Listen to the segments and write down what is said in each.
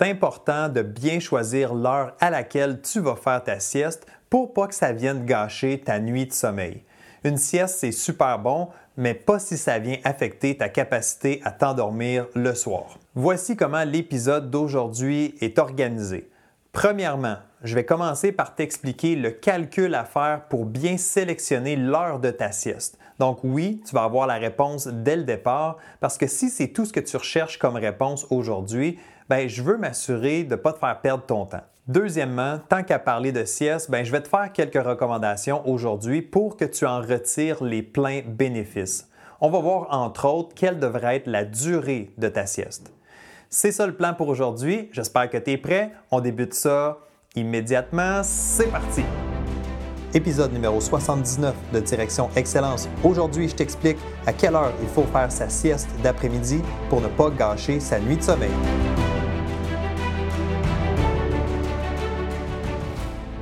C'est important de bien choisir l'heure à laquelle tu vas faire ta sieste pour pas que ça vienne gâcher ta nuit de sommeil. Une sieste, c'est super bon, mais pas si ça vient affecter ta capacité à t'endormir le soir. Voici comment l'épisode d'aujourd'hui est organisé. Premièrement, je vais commencer par t'expliquer le calcul à faire pour bien sélectionner l'heure de ta sieste. Donc oui, tu vas avoir la réponse dès le départ parce que si c'est tout ce que tu recherches comme réponse aujourd'hui, ben, je veux m'assurer de ne pas te faire perdre ton temps. Deuxièmement, tant qu'à parler de sieste, ben, je vais te faire quelques recommandations aujourd'hui pour que tu en retires les pleins bénéfices. On va voir entre autres quelle devrait être la durée de ta sieste. C'est ça le plan pour aujourd'hui. J'espère que tu es prêt. On débute ça immédiatement. C'est parti! Épisode numéro 79 de Direction Excellence. Aujourd'hui, je t'explique à quelle heure il faut faire sa sieste d'après-midi pour ne pas gâcher sa nuit de sommeil.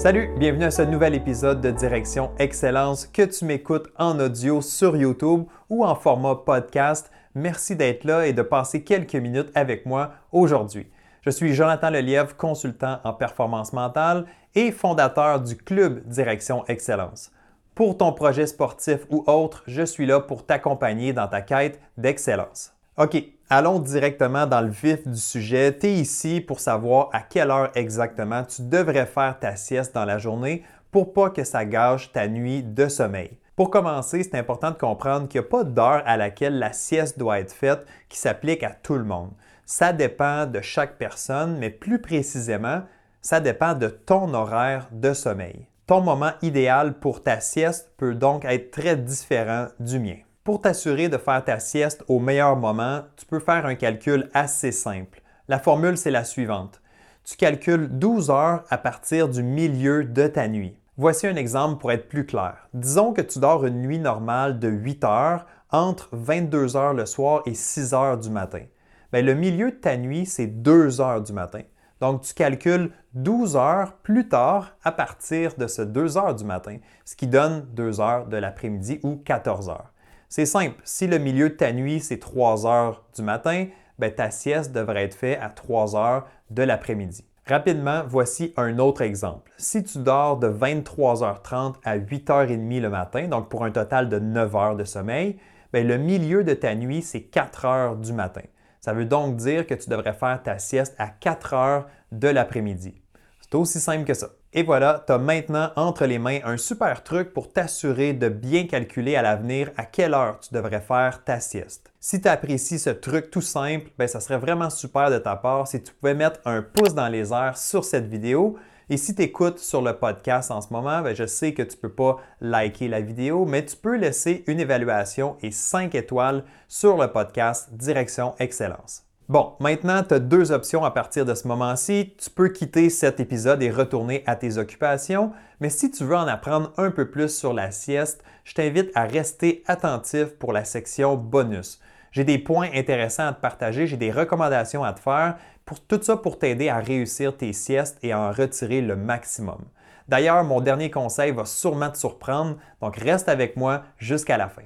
Salut, bienvenue à ce nouvel épisode de Direction Excellence que tu m'écoutes en audio sur YouTube ou en format podcast. Merci d'être là et de passer quelques minutes avec moi aujourd'hui. Je suis Jonathan Lelièvre, consultant en performance mentale et fondateur du club Direction Excellence. Pour ton projet sportif ou autre, je suis là pour t'accompagner dans ta quête d'excellence. OK, allons directement dans le vif du sujet. Tu es ici pour savoir à quelle heure exactement tu devrais faire ta sieste dans la journée pour pas que ça gâche ta nuit de sommeil. Pour commencer, c'est important de comprendre qu'il n'y a pas d'heure à laquelle la sieste doit être faite qui s'applique à tout le monde. Ça dépend de chaque personne, mais plus précisément, ça dépend de ton horaire de sommeil. Ton moment idéal pour ta sieste peut donc être très différent du mien. Pour t'assurer de faire ta sieste au meilleur moment, tu peux faire un calcul assez simple. La formule, c'est la suivante. Tu calcules 12 heures à partir du milieu de ta nuit. Voici un exemple pour être plus clair. Disons que tu dors une nuit normale de 8 heures entre 22 heures le soir et 6 heures du matin. Bien, le milieu de ta nuit, c'est 2 heures du matin. Donc, tu calcules 12 heures plus tard à partir de ce 2 heures du matin, ce qui donne 2 heures de l'après-midi ou 14 heures. C'est simple, si le milieu de ta nuit, c'est 3 heures du matin, ben, ta sieste devrait être faite à 3 heures de l'après-midi. Rapidement, voici un autre exemple. Si tu dors de 23h30 à 8h30 le matin, donc pour un total de 9 heures de sommeil, ben, le milieu de ta nuit, c'est 4 heures du matin. Ça veut donc dire que tu devrais faire ta sieste à 4 heures de l'après-midi. C'est aussi simple que ça. Et voilà, tu as maintenant entre les mains un super truc pour t'assurer de bien calculer à l'avenir à quelle heure tu devrais faire ta sieste. Si tu apprécies ce truc tout simple, ben, ça serait vraiment super de ta part si tu pouvais mettre un pouce dans les airs sur cette vidéo. Et si tu écoutes sur le podcast en ce moment, ben, je sais que tu ne peux pas liker la vidéo, mais tu peux laisser une évaluation et 5 étoiles sur le podcast Direction Excellence. Bon, maintenant, tu as deux options à partir de ce moment-ci. Tu peux quitter cet épisode et retourner à tes occupations, mais si tu veux en apprendre un peu plus sur la sieste, je t'invite à rester attentif pour la section bonus. J'ai des points intéressants à te partager, j'ai des recommandations à te faire, pour tout ça pour t'aider à réussir tes siestes et à en retirer le maximum. D'ailleurs, mon dernier conseil va sûrement te surprendre, donc reste avec moi jusqu'à la fin.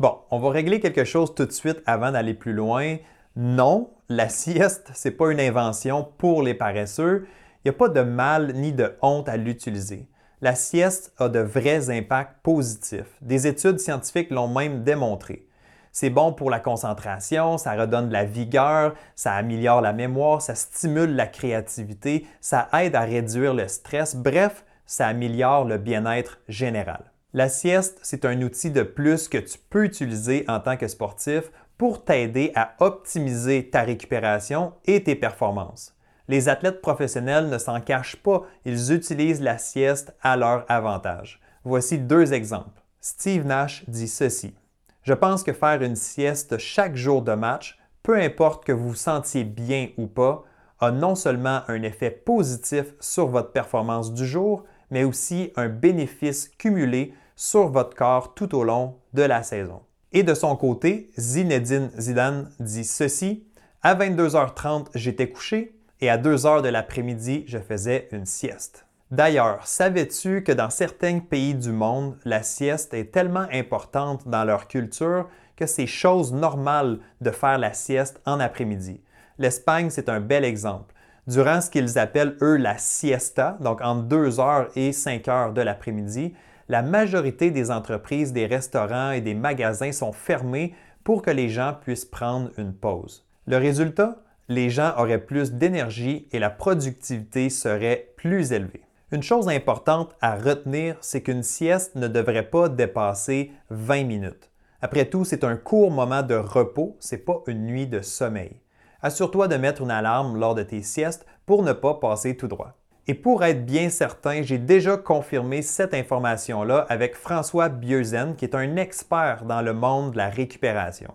Bon, on va régler quelque chose tout de suite avant d'aller plus loin. Non, la sieste, ce n'est pas une invention pour les paresseux. Il n'y a pas de mal ni de honte à l'utiliser. La sieste a de vrais impacts positifs. Des études scientifiques l'ont même démontré. C'est bon pour la concentration, ça redonne de la vigueur, ça améliore la mémoire, ça stimule la créativité, ça aide à réduire le stress, bref, ça améliore le bien-être général. La sieste, c'est un outil de plus que tu peux utiliser en tant que sportif pour t'aider à optimiser ta récupération et tes performances. Les athlètes professionnels ne s'en cachent pas, ils utilisent la sieste à leur avantage. Voici deux exemples. Steve Nash dit ceci. Je pense que faire une sieste chaque jour de match, peu importe que vous vous sentiez bien ou pas, a non seulement un effet positif sur votre performance du jour, mais aussi un bénéfice cumulé sur votre corps tout au long de la saison. Et de son côté, Zinedine Zidane dit ceci À 22h30, j'étais couché et à 2h de l'après-midi, je faisais une sieste. D'ailleurs, savais-tu que dans certains pays du monde, la sieste est tellement importante dans leur culture que c'est chose normale de faire la sieste en après-midi? L'Espagne, c'est un bel exemple. Durant ce qu'ils appellent, eux, la siesta, donc entre 2h et 5h de l'après-midi, la majorité des entreprises, des restaurants et des magasins sont fermés pour que les gens puissent prendre une pause. Le résultat, les gens auraient plus d'énergie et la productivité serait plus élevée. Une chose importante à retenir, c'est qu'une sieste ne devrait pas dépasser 20 minutes. Après tout, c'est un court moment de repos, c'est pas une nuit de sommeil. Assure-toi de mettre une alarme lors de tes siestes pour ne pas passer tout droit. Et pour être bien certain, j'ai déjà confirmé cette information-là avec François Bieuzen, qui est un expert dans le monde de la récupération.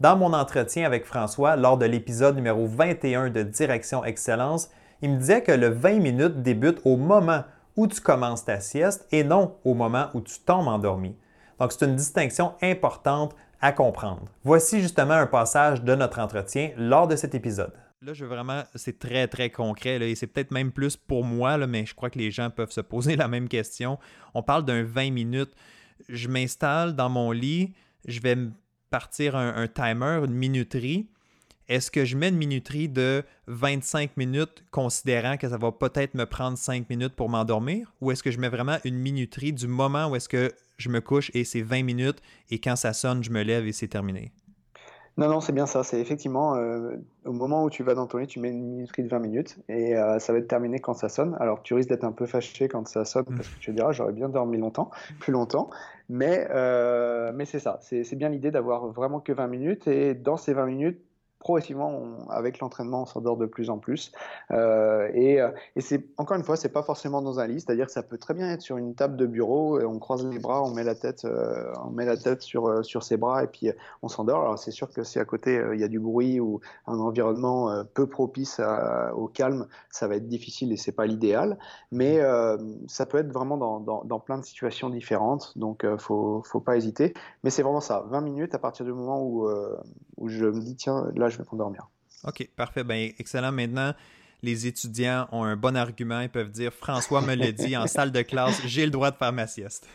Dans mon entretien avec François, lors de l'épisode numéro 21 de Direction Excellence, il me disait que le 20 minutes débute au moment où tu commences ta sieste et non au moment où tu tombes endormi. Donc, c'est une distinction importante comprendre. Voici justement un passage de notre entretien lors de cet épisode. Là, je veux vraiment, c'est très, très concret et c'est peut-être même plus pour moi, mais je crois que les gens peuvent se poser la même question. On parle d'un 20 minutes. Je m'installe dans mon lit, je vais partir un, timer, une minuterie. Est-ce que je mets une minuterie de 25 minutes considérant que ça va peut-être me prendre 5 minutes pour m'endormir? Ou est-ce que je mets vraiment une minuterie du moment où est-ce que je me couche et c'est 20 minutes et quand ça sonne, je me lève et c'est terminé? Non, non, c'est bien ça. C'est effectivement euh, au moment où tu vas dans ton lit, tu mets une minuterie de 20 minutes et euh, ça va être terminé quand ça sonne. Alors tu risques d'être un peu fâché quand ça sonne parce que tu te diras j'aurais bien dormi longtemps, plus longtemps. Mais, euh, mais c'est ça. C'est bien l'idée d'avoir vraiment que 20 minutes et dans ces 20 minutes, progressivement, avec l'entraînement, on s'endort de plus en plus. Euh, et, euh, encore une fois, c'est pas forcément dans un lit, c'est-à-dire que ça peut très bien être sur une table de bureau. On croise les bras, on met la tête, euh, sur ses bras et puis on s'endort. Alors c'est sûr que si à côté il y a du bruit ou un environnement peu propice au calme, ça va être difficile et c'est pas l'idéal. Mais ça peut être vraiment dans, plein de situations différentes, donc faut faut pas hésiter. Mais c'est vraiment ça, 20 minutes à partir du moment où où je me dis tiens là je vais m'endormir. OK, parfait. Ben, excellent. Maintenant, les étudiants ont un bon argument. Ils peuvent dire François me l'a dit en salle de classe, j'ai le droit de faire ma sieste.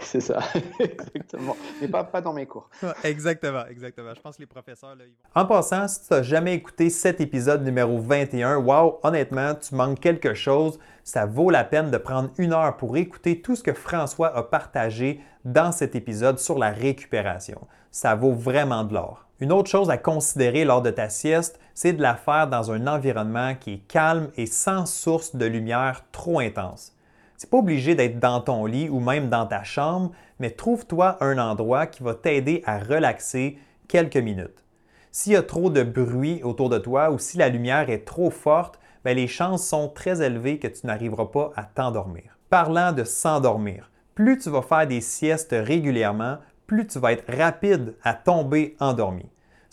C'est ça, exactement. Mais pas, pas dans mes cours. exactement, exactement. Je pense que les professeurs. Là, ils vont... En passant, si tu n'as jamais écouté cet épisode numéro 21, wow, honnêtement, tu manques quelque chose. Ça vaut la peine de prendre une heure pour écouter tout ce que François a partagé dans cet épisode sur la récupération. Ça vaut vraiment de l'or. Une autre chose à considérer lors de ta sieste, c'est de la faire dans un environnement qui est calme et sans source de lumière trop intense. C'est pas obligé d'être dans ton lit ou même dans ta chambre, mais trouve-toi un endroit qui va t'aider à relaxer quelques minutes. S'il y a trop de bruit autour de toi ou si la lumière est trop forte, ben, les chances sont très élevées que tu n'arriveras pas à t'endormir. Parlant de s'endormir, plus tu vas faire des siestes régulièrement, plus tu vas être rapide à tomber endormi.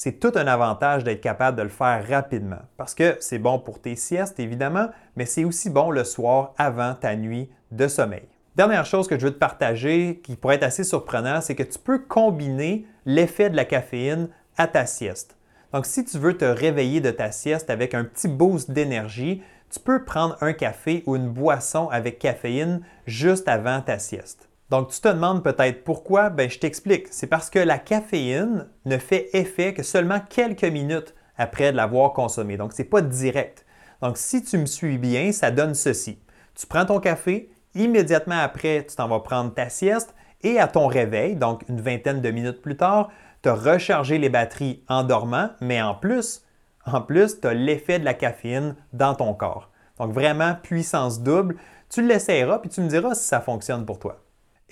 C'est tout un avantage d'être capable de le faire rapidement parce que c'est bon pour tes siestes, évidemment, mais c'est aussi bon le soir avant ta nuit de sommeil. Dernière chose que je veux te partager qui pourrait être assez surprenant, c'est que tu peux combiner l'effet de la caféine à ta sieste. Donc, si tu veux te réveiller de ta sieste avec un petit boost d'énergie, tu peux prendre un café ou une boisson avec caféine juste avant ta sieste. Donc, tu te demandes peut-être pourquoi? Ben, je t'explique. C'est parce que la caféine ne fait effet que seulement quelques minutes après de l'avoir consommée. Donc, ce n'est pas direct. Donc, si tu me suis bien, ça donne ceci. Tu prends ton café, immédiatement après, tu t'en vas prendre ta sieste et à ton réveil, donc une vingtaine de minutes plus tard, tu as rechargé les batteries en dormant, mais en plus, en plus, tu as l'effet de la caféine dans ton corps. Donc, vraiment, puissance double. Tu l'essayeras puis tu me diras si ça fonctionne pour toi.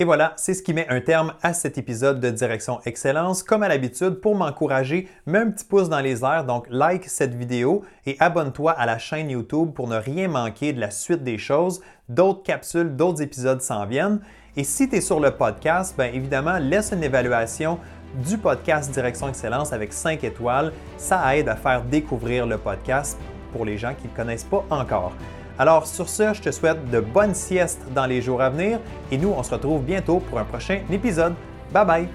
Et voilà, c'est ce qui met un terme à cet épisode de Direction Excellence. Comme à l'habitude, pour m'encourager, mets un petit pouce dans les airs, donc like cette vidéo et abonne-toi à la chaîne YouTube pour ne rien manquer de la suite des choses. D'autres capsules, d'autres épisodes s'en viennent. Et si tu es sur le podcast, bien évidemment, laisse une évaluation du podcast Direction Excellence avec 5 étoiles. Ça aide à faire découvrir le podcast pour les gens qui ne le connaissent pas encore. Alors sur ce, je te souhaite de bonnes siestes dans les jours à venir et nous, on se retrouve bientôt pour un prochain épisode. Bye bye!